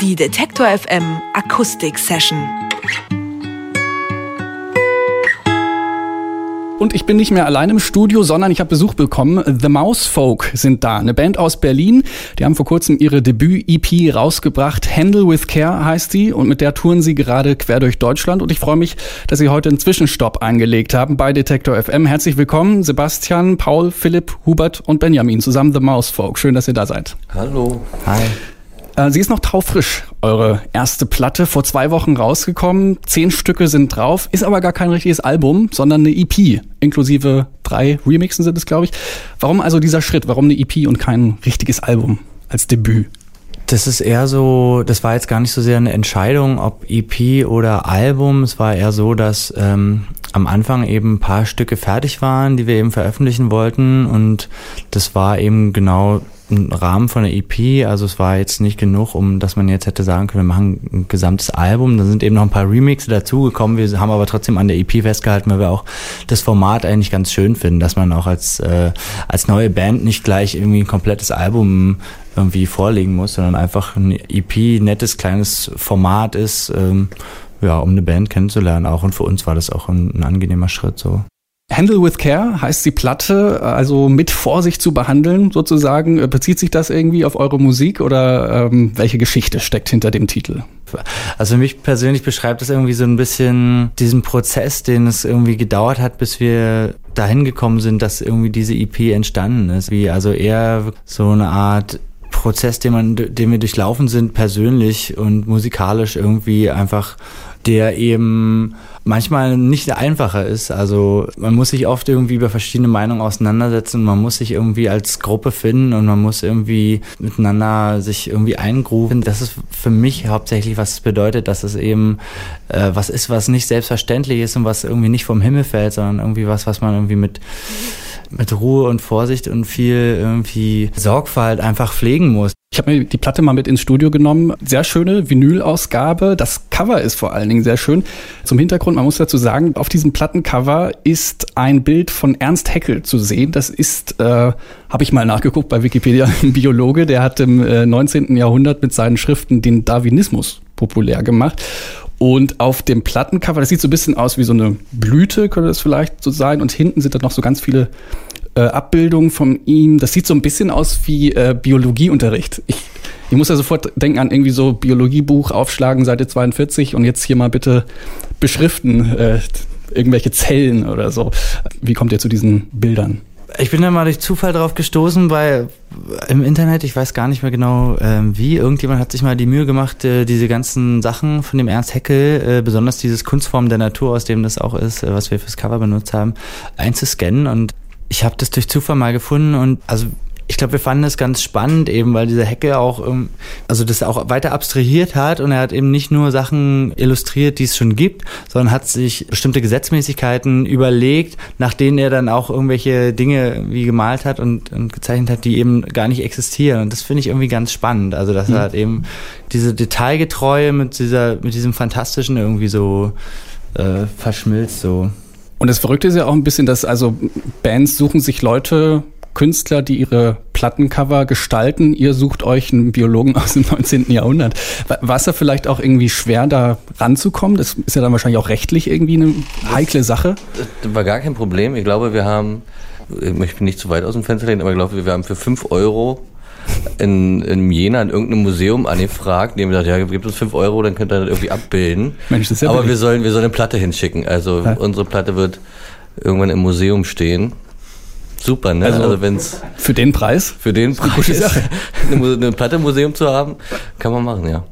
Die Detektor FM Akustik Session. Und ich bin nicht mehr allein im Studio, sondern ich habe Besuch bekommen. The Mouse Folk sind da, eine Band aus Berlin. Die haben vor kurzem ihre Debüt-EP rausgebracht. Handle with Care heißt die und mit der touren sie gerade quer durch Deutschland. Und ich freue mich, dass sie heute einen Zwischenstopp eingelegt haben bei Detektor FM. Herzlich willkommen, Sebastian, Paul, Philipp, Hubert und Benjamin zusammen The Mouse Folk. Schön, dass ihr da seid. Hallo. Hi. Äh, sie ist noch taufrisch, eure erste Platte, vor zwei Wochen rausgekommen. Zehn Stücke sind drauf, ist aber gar kein richtiges Album, sondern eine EP, inklusive drei Remixen sind es, glaube ich. Warum also dieser Schritt? Warum eine EP und kein richtiges Album als Debüt? Das ist eher so, das war jetzt gar nicht so sehr eine Entscheidung, ob EP oder Album. Es war eher so, dass ähm, am Anfang eben ein paar Stücke fertig waren, die wir eben veröffentlichen wollten. Und das war eben genau ein Rahmen von der EP. Also es war jetzt nicht genug, um dass man jetzt hätte sagen können, wir machen ein gesamtes Album. Da sind eben noch ein paar Remixe dazugekommen. Wir haben aber trotzdem an der EP festgehalten, weil wir auch das Format eigentlich ganz schön finden, dass man auch als, äh, als neue Band nicht gleich irgendwie ein komplettes Album irgendwie vorlegen muss, sondern einfach ein EP, nettes kleines Format ist, ähm, ja, um eine Band kennenzulernen auch. Und für uns war das auch ein, ein angenehmer Schritt so. Handle with Care heißt die Platte, also mit Vorsicht zu behandeln sozusagen. Bezieht sich das irgendwie auf eure Musik oder ähm, welche Geschichte steckt hinter dem Titel? Also mich persönlich beschreibt das irgendwie so ein bisschen diesen Prozess, den es irgendwie gedauert hat, bis wir dahin gekommen sind, dass irgendwie diese EP entstanden ist. Wie also eher so eine Art Prozess, den man, den wir durchlaufen sind, persönlich und musikalisch irgendwie einfach, der eben manchmal nicht einfacher ist. Also man muss sich oft irgendwie über verschiedene Meinungen auseinandersetzen. Man muss sich irgendwie als Gruppe finden und man muss irgendwie miteinander sich irgendwie eingrufen. Das ist für mich hauptsächlich, was es bedeutet, dass es eben äh, was ist, was nicht selbstverständlich ist und was irgendwie nicht vom Himmel fällt, sondern irgendwie was, was man irgendwie mit mit Ruhe und Vorsicht und viel irgendwie Sorgfalt einfach pflegen muss. Ich habe mir die Platte mal mit ins Studio genommen. Sehr schöne Vinyl-Ausgabe. Das Cover ist vor allen Dingen sehr schön. Zum Hintergrund, man muss dazu sagen, auf diesem Plattencover ist ein Bild von Ernst Haeckel zu sehen. Das ist, äh, habe ich mal nachgeguckt bei Wikipedia, ein Biologe, der hat im äh, 19. Jahrhundert mit seinen Schriften den Darwinismus populär gemacht. Und auf dem Plattencover, das sieht so ein bisschen aus wie so eine Blüte, könnte das vielleicht so sein. Und hinten sind dann noch so ganz viele äh, Abbildungen von ihm. Das sieht so ein bisschen aus wie äh, Biologieunterricht. Ich, ich muss ja sofort denken an irgendwie so Biologiebuch aufschlagen, Seite 42 und jetzt hier mal bitte beschriften, äh, irgendwelche Zellen oder so. Wie kommt ihr zu diesen Bildern? Ich bin da mal durch Zufall drauf gestoßen bei im Internet, ich weiß gar nicht mehr genau ähm, wie. Irgendjemand hat sich mal die Mühe gemacht, äh, diese ganzen Sachen von dem Ernst Heckel, äh, besonders dieses Kunstform der Natur, aus dem das auch ist, äh, was wir fürs Cover benutzt haben, einzuscannen. Und ich habe das durch Zufall mal gefunden und also ich glaube, wir fanden es ganz spannend, eben weil dieser Hecke auch, ähm, also das auch weiter abstrahiert hat und er hat eben nicht nur Sachen illustriert, die es schon gibt, sondern hat sich bestimmte Gesetzmäßigkeiten überlegt, nach denen er dann auch irgendwelche Dinge wie gemalt hat und, und gezeichnet hat, die eben gar nicht existieren. Und das finde ich irgendwie ganz spannend. Also dass mhm. er halt eben diese Detailgetreue mit dieser, mit diesem Fantastischen irgendwie so äh, verschmilzt so. Und das Verrückte ist ja auch ein bisschen, dass also Bands suchen sich Leute, Künstler, die ihre Plattencover gestalten. Ihr sucht euch einen Biologen aus dem 19. Jahrhundert. War es da vielleicht auch irgendwie schwer, da ranzukommen? Das ist ja dann wahrscheinlich auch rechtlich irgendwie eine heikle Sache. Das war gar kein Problem. Ich glaube, wir haben, ich möchte nicht zu weit aus dem Fenster lehnen, aber ich glaube, wir haben für 5 Euro in, in Jena in irgendeinem Museum angefragt. Die haben gesagt, ja, gebt uns 5 Euro, dann könnt ihr das irgendwie abbilden. Mensch, das ist ja Aber wir sollen, wir sollen eine Platte hinschicken. Also ja. unsere Platte wird irgendwann im Museum stehen. Super, ne? Also, also wenn's für den Preis? Für den Preis eine, eine Platte im Museum zu haben, kann man machen, ja.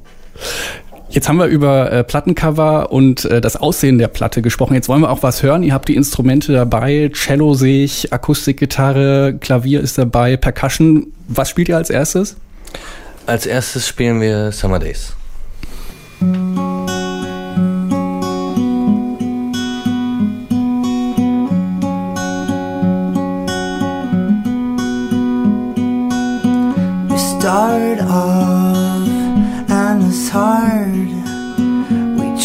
Jetzt haben wir über äh, Plattencover und äh, das Aussehen der Platte gesprochen. Jetzt wollen wir auch was hören. Ihr habt die Instrumente dabei. Cello sehe ich, Akustikgitarre, Klavier ist dabei, Percussion. Was spielt ihr als erstes? Als erstes spielen wir Summer Days.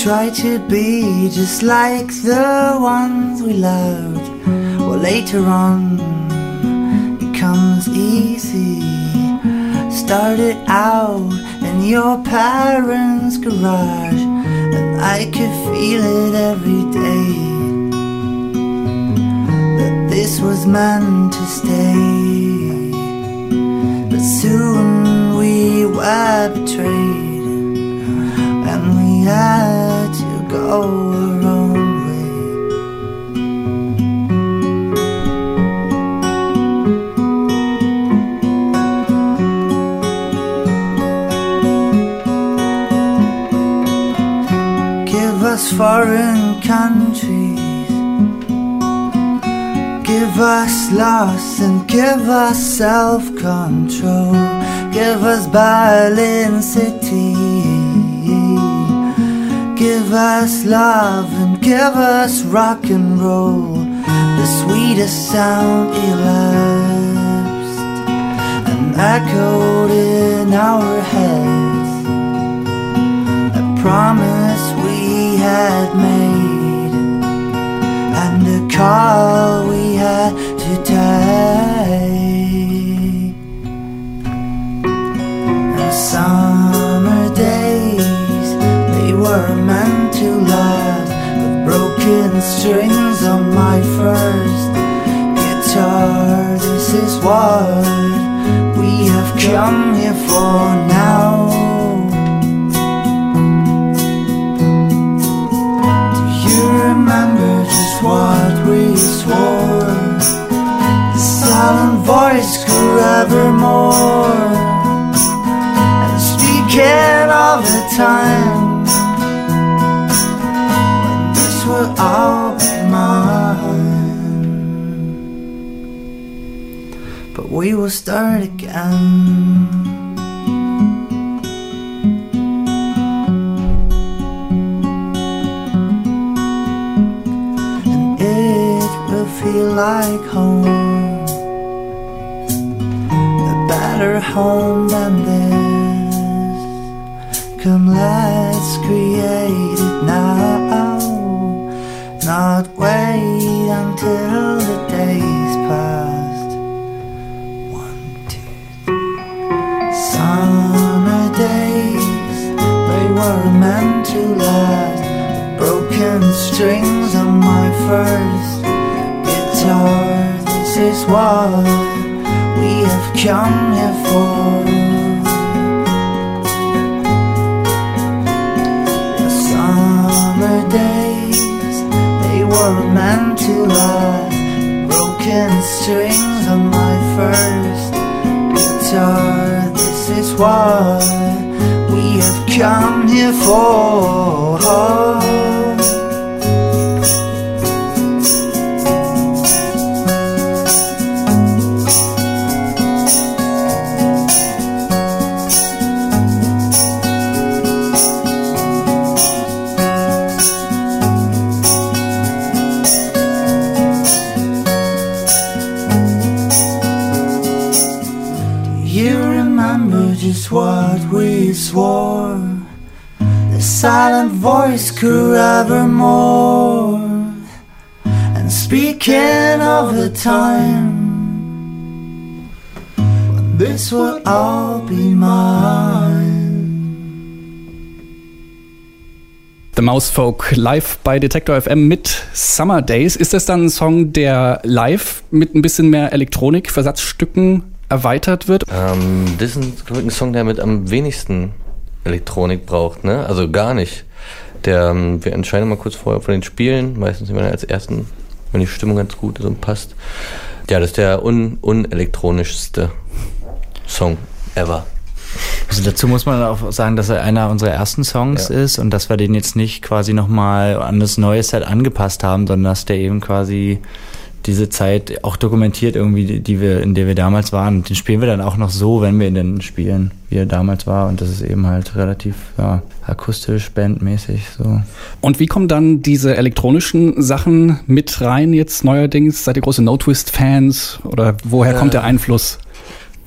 Try to be just like the ones we loved. Well, later on, it comes easy. Started out in your parents' garage, and I could feel it every day. That this was meant to stay. But soon we were betrayed, and we had go our own way. Give us foreign countries. Give us loss and give us self control. Give us Berlin City. Give us love and give us rock and roll. The sweetest sound elapsed and echoed in our heads a promise we had made and a call we had strings on my first guitar. This is what we have come here for now. Do you remember just what we swore? The silent voice grew ever more. And speaking of the time we will start again. feel like home. A better home than this. Come, let's create it now. Not wait until to last. The Broken strings on my first guitar. This is what we have come here for. The summer days, they were meant to last. Broken strings on my first guitar. This is what we have come here for. Silent voice grew ever more. And speaking of the time when this will all be mine. The Mouse Folk live bei Detector FM mit Summer Days. Ist das dann ein Song, der live mit ein bisschen mehr Elektronik, Versatzstücken erweitert wird? Ähm, das ist ich, ein Song, der mit am wenigsten Elektronik braucht, ne? Also gar nicht. Der, ähm, wir entscheiden mal kurz vorher von den Spielen, meistens immer als ersten, wenn die Stimmung ganz gut ist und passt. Ja, das ist der un unelektronischste Song ever. Also dazu muss man auch sagen, dass er einer unserer ersten Songs Ja. ist und dass wir den jetzt nicht quasi nochmal an das neue Set angepasst haben, sondern dass der eben quasi diese Zeit auch dokumentiert irgendwie, die- die wir, in der wir damals waren. Und den spielen wir dann auch noch so, wenn wir ihn denn spielen, wie er damals war. Und das ist eben halt relativ ja, akustisch, bandmäßig so. Und wie kommen dann diese elektronischen Sachen mit rein jetzt neuerdings? Seid ihr große No-Twist-Fans oder woher kommt der Einfluss?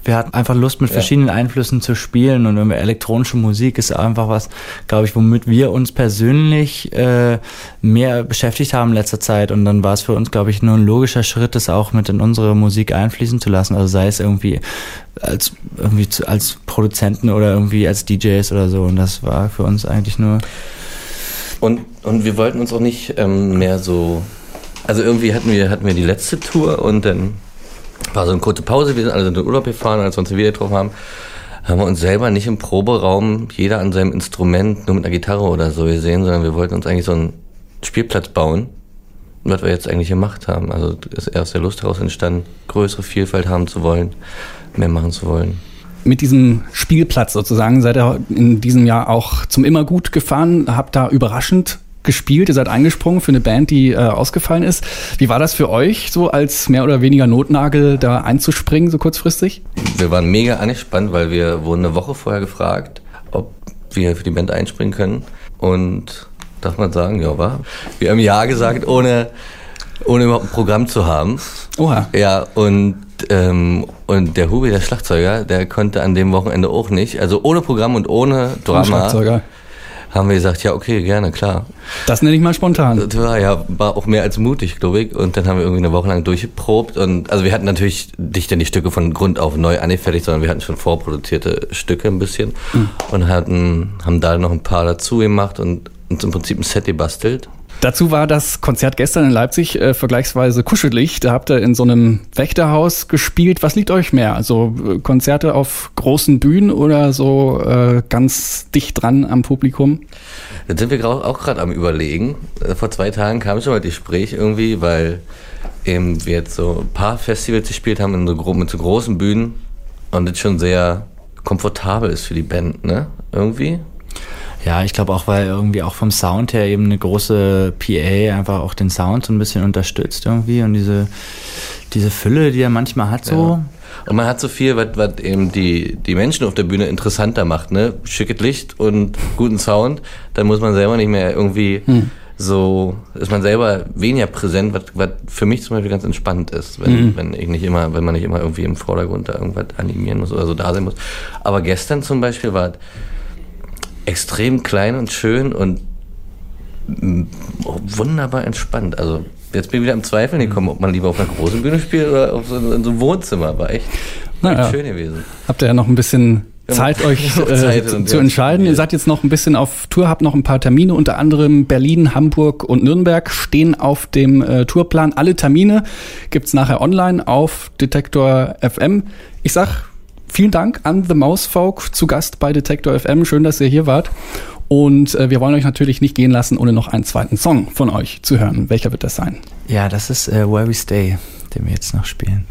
Wir hatten einfach Lust, mit Ja. verschiedenen Einflüssen zu spielen und irgendwie elektronische Musik ist einfach was, glaube ich, womit wir uns persönlich äh, mehr beschäftigt haben in letzter Zeit und dann war es für uns, glaube ich, nur ein logischer Schritt, das auch mit in unsere Musik einfließen zu lassen, also sei es irgendwie als irgendwie zu, als Produzenten oder irgendwie als DJs oder so und das war für uns eigentlich nur Und, und wir wollten uns auch nicht ähm, mehr so. Also irgendwie hatten wir, hatten wir die letzte Tour und dann war so eine kurze Pause, wir sind alle in den Urlaub gefahren, als wir uns wieder getroffen haben, haben wir uns selber nicht im Proberaum, jeder an seinem Instrument, nur mit einer Gitarre oder so gesehen, sondern wir wollten uns eigentlich so einen Spielplatz bauen, was wir jetzt eigentlich gemacht haben. Also ist erst der Lust daraus entstanden, größere Vielfalt haben zu wollen, mehr machen zu wollen. Mit diesem Spielplatz sozusagen seid ihr in diesem Jahr auch zum Immergut gefahren, habt da überraschend gespielt, ihr seid eingesprungen für eine Band, die äh, ausgefallen ist. Wie war das für euch, so als mehr oder weniger Notnagel da einzuspringen, so kurzfristig? Wir waren mega angespannt, weil wir wurden eine Woche vorher gefragt, ob wir für die Band einspringen können. Und darf man sagen, ja, war. Wir haben Ja gesagt, ohne, ohne überhaupt ein Programm zu haben. Oha. Ja, und, ähm, und der Hubi, der Schlagzeuger, der konnte an dem Wochenende auch nicht. Also ohne Programm und ohne Drama Schlagzeuger. Haben wir gesagt, ja, okay, gerne, klar. Das nenne ich mal spontan. Das war ja war auch mehr als mutig, glaube ich. Und dann haben wir irgendwie eine Woche lang durchgeprobt. Und also wir hatten natürlich nicht dann die Stücke von Grund auf neu angefertigt, sondern wir hatten schon vorproduzierte Stücke ein bisschen und hatten, haben da noch ein paar dazu gemacht und uns im Prinzip ein Set gebastelt. Dazu war das Konzert gestern in Leipzig äh, vergleichsweise kuschelig. Da habt ihr in so einem Wächterhaus gespielt. Was liegt euch mehr? Also äh, Konzerte auf großen Bühnen oder so äh, ganz dicht dran am Publikum? Jetzt sind wir auch gerade am überlegen. Äh, Vor zwei Tagen kam schon mal das Gespräch irgendwie, weil eben wir jetzt so ein paar Festivals gespielt haben in so, mit so großen Bühnen und das schon sehr komfortabel ist für die Band, ne? Irgendwie. Ja, ich glaube auch, weil irgendwie auch vom Sound her eben eine große PA einfach auch den Sound so ein bisschen unterstützt irgendwie und diese, diese Fülle, die er manchmal hat so. Ja. Und man hat so viel, was, was eben die, die Menschen auf der Bühne interessanter macht, ne? Schickes Licht und guten Sound, dann muss man selber nicht mehr irgendwie so, ist man selber weniger präsent, was, was für mich zum Beispiel ganz entspannt ist, wenn, wenn ich nicht immer, wenn man nicht immer irgendwie im Vordergrund da irgendwas animieren muss oder so da sein muss. Aber gestern zum Beispiel war extrem klein und schön und mm, wunderbar entspannt. Also jetzt bin ich wieder am Zweifeln gekommen, ob man lieber auf einer großen Bühne spielt oder auf so, in so einem Wohnzimmer. War echt, Naja. schön gewesen. Habt ihr ja noch ein bisschen Zeit, euch äh, Zeit zu, zu entscheiden. Ihr seid jetzt noch ein bisschen auf Tour, habt noch ein paar Termine, unter anderem Berlin, Hamburg und Nürnberg stehen auf dem äh, Tourplan. Alle Termine gibt's nachher online auf Detektor FM. Ich sag vielen Dank an The Mouse Folk zu Gast bei Detektor FM. Schön, dass ihr hier wart. Und äh, wir wollen euch natürlich nicht gehen lassen, ohne noch einen zweiten Song von euch zu hören. Welcher wird das sein? Ja, das ist äh, Where We Stay, den wir jetzt noch spielen.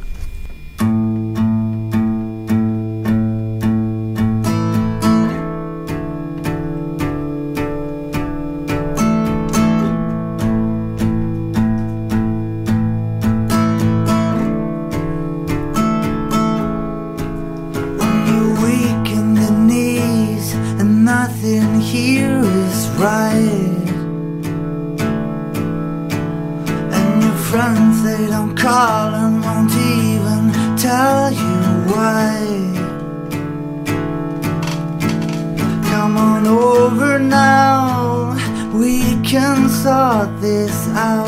This out.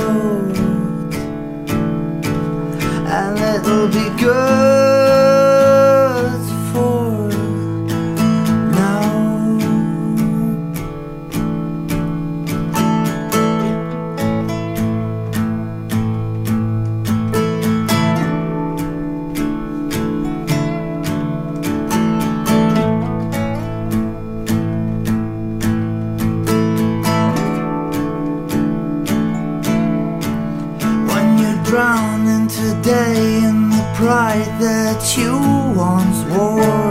And it'll be today in the pride that you once wore.